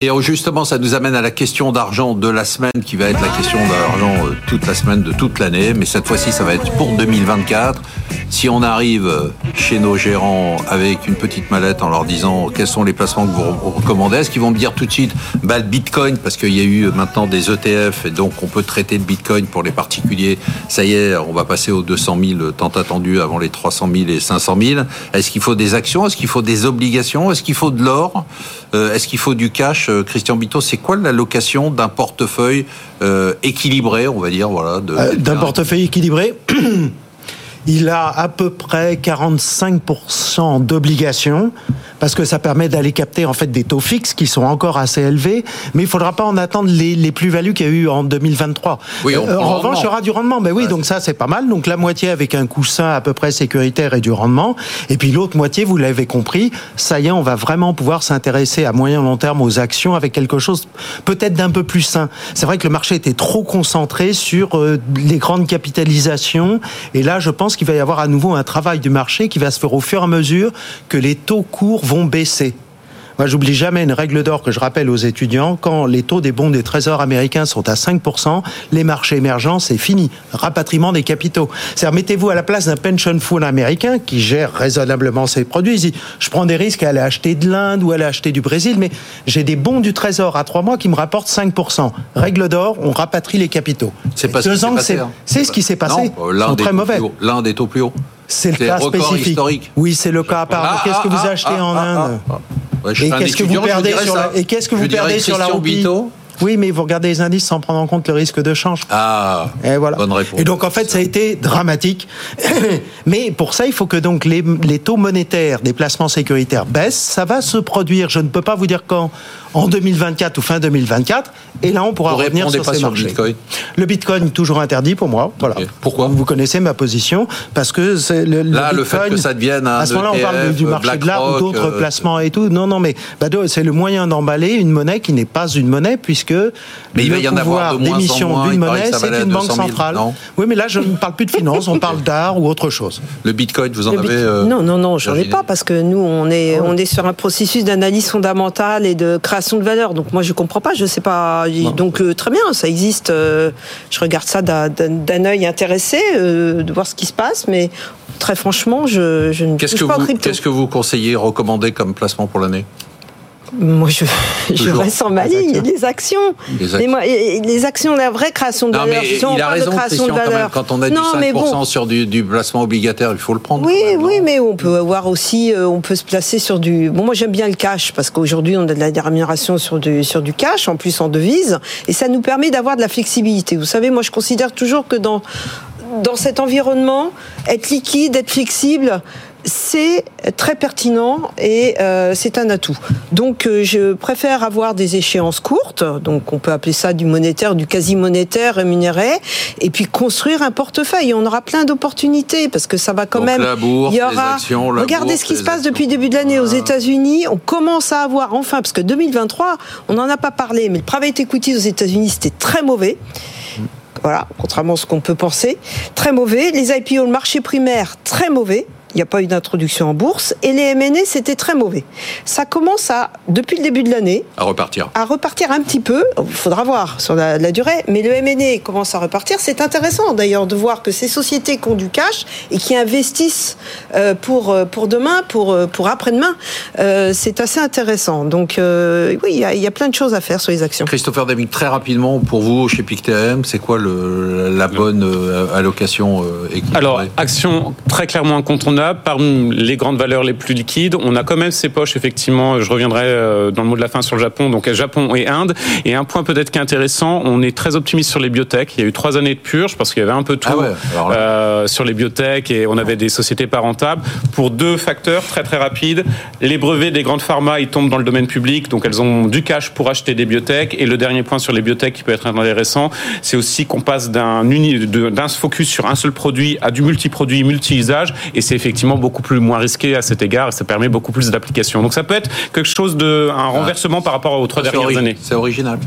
Et justement, ça nous amène à la question d'argent de la semaine, qui va être la question d'argent euh, toute la semaine de toute l'année. Mais cette fois-ci, ça va être pour 2024. Si on arrive euh, chez nos gérants avec une petite mallette en leur disant quels sont les placements que vous recommandez, est-ce qu'ils vont me dire tout de suite bah, le Bitcoin, parce qu'il y a eu maintenant des ETF et donc on peut traiter le Bitcoin pour les particuliers. Ça y est, on va passer aux 200 000 tant attendus avant les 300 000 et 500 000. Est-ce qu'il faut des actions? Est-ce qu'il faut des obligations? Est-ce qu'il faut de l'or? Euh, Est-ce qu'il faut du cash? Euh, Christian Bito, c'est quoi l'allocation d'un portefeuille euh, équilibré, on va dire, voilà, d'un portefeuille équilibré? il a à peu près 45% d'obligations parce que ça permet d'aller capter en fait des taux fixes qui sont encore assez élevés, mais il faudra pas en attendre les, les plus-values qu'il y a eu en 2023. Oui, euh, en revanche, il y aura du rendement. Mais oui, donc ça c'est pas mal. Donc la moitié avec un coussin à peu près sécuritaire et du rendement, et puis l'autre moitié, vous l'avez compris, ça y est, on va vraiment pouvoir s'intéresser à moyen long terme aux actions avec quelque chose peut-être d'un peu plus sain. C'est vrai que le marché était trop concentré sur euh, les grandes capitalisations, et là, je pense qu'il va y avoir à nouveau un travail du marché qui va se faire au fur et à mesure que les taux courts vont baisser. Moi, j'oublie jamais une règle d'or que je rappelle aux étudiants. Quand les taux des bons des trésors américains sont à 5%, les marchés émergents, c'est fini. Rapatriement des capitaux. C'est-à-dire, mettez-vous à la place d'un pension fund américain qui gère raisonnablement ses produits. Il dit, je prends des risques à aller acheter de l'Inde ou à aller acheter du Brésil, mais j'ai des bons du trésor à trois mois qui me rapportent 5%. Règle d'or, on rapatrie les capitaux. C'est pas ce qui s'est passé. Hein. C'est ce qui s'est passé. L'un très mauvais. L'un des taux plus hauts. C'est le cas spécifique. Historique. Oui, c'est le cas à part. Ah, qu'est-ce que vous ah, achetez ah, en Inde et qu'est-ce que vous perdez sur la, et qu'est-ce que vous perdez sur la roupie oui, mais vous regardez les indices sans prendre en compte le risque de change. Ah, et voilà. bonne réponse. Et donc en fait, ça a été dramatique. mais pour ça, il faut que donc les, les, taux monétaires des placements sécuritaires baissent. Ça va se produire. Je ne peux pas vous dire quand en 2024 ou fin 2024. Et là, on pourra revenir sur ces marchés. Le Bitcoin. le Bitcoin toujours interdit pour moi. Voilà. Pourquoi Vous connaissez ma position parce que c'est le, là le, fait que ça devienne un à ce moment-là, on parle du marché de l'art ou d'autres euh, placements et tout. Non, non, mais c'est le moyen d'emballer une monnaie qui n'est pas une monnaie puisque mais il va y en avoir d'émission d'une monnaie, c'est une banque centrale. oui, mais là, je ne parle plus de finance, on parle d'art ou autre chose. Le Bitcoin, vous en avez euh, Non, non, non, j'en ai pas parce que nous, on est, ah on est sur un processus d'analyse fondamentale et de création de valeur. Donc moi, je comprends pas, je sais pas. Donc euh, très bien, ça existe. Euh, je regarde ça d'un œil intéressé, euh, de voir ce qui se passe, mais très franchement, je, je ne touche pas vous, Qu'est-ce que vous conseillez, recommandez comme placement pour l'année? Moi, je, je reste en ma ligne. Les actions. Les actions. les actions, la vraie création de non, valeur. Mais il a raison, création de valeur. Quand, on a du 5% sur du, du, placement obligataire, il faut le prendre. Oui, oui, mais on peut avoir aussi, euh, on peut se placer sur du. Bon, moi, j'aime bien le cash parce qu'aujourd'hui, on a de la rémunération sur du, sur du cash, en plus en devise, et ça nous permet d'avoir de la flexibilité. Vous savez, moi, je considère toujours que dans dans cet environnement, être liquide, être flexible, c'est très pertinent et euh, c'est un atout. Donc euh, je préfère avoir des échéances courtes, donc on peut appeler ça du monétaire, du quasi-monétaire rémunéré, et puis construire un portefeuille. On aura plein d'opportunités parce que ça va quand même. La bourse, il y aura. Actions, Regardez ce qui se passe depuis le début de l'année aux États-Unis. On commence à avoir enfin, parce que 2023, on n'en a pas parlé, mais le private equity aux États-Unis c'était très mauvais. Voilà, contrairement à ce qu'on peut penser. Très mauvais. Les IPO, le marché primaire, très mauvais il n'y a pas eu d'introduction en bourse, et les MNE, c'était très mauvais. Ça commence à, depuis le début de l'année, à repartir. À repartir un petit peu, il faudra voir sur la, durée, mais le MNE commence à repartir. C'est intéressant d'ailleurs de voir que ces sociétés qui ont du cash et qui investissent euh, pour, euh, pour demain, pour, euh, pour après-demain, c'est assez intéressant. Donc oui, il y, a, plein de choses à faire sur les actions. Christopher David, très rapidement, pour vous, chez PICTM, c'est quoi le, la bonne allocation équilibrée? Alors, action très clairement incontournable parmi les grandes valeurs les plus liquides, on a quand même ces poches, effectivement, je reviendrai euh, dans le mot de la fin sur le Japon, donc Japon et Inde. Et un point peut-être qui est intéressant, on est très optimiste sur les biotech. Il y a eu trois années de purge parce qu'il y avait un peu tout ah euh, sur les biotech et on avait des sociétés pas rentables pour deux facteurs très très rapides. Les brevets des grandes pharma, ils tombent dans le domaine public, donc elles ont du cash pour acheter des biotech. Et le dernier point sur les biotech qui peut être intéressant, c'est aussi qu'on passe d'un d'un focus sur un seul produit à du multi-produit, multi-usage. Et c'est effectivement beaucoup plus moins risqué à cet égard et ça permet beaucoup plus d'applications. Donc ça peut être quelque chose de un renversement par rapport aux trois dernières années. C'est original.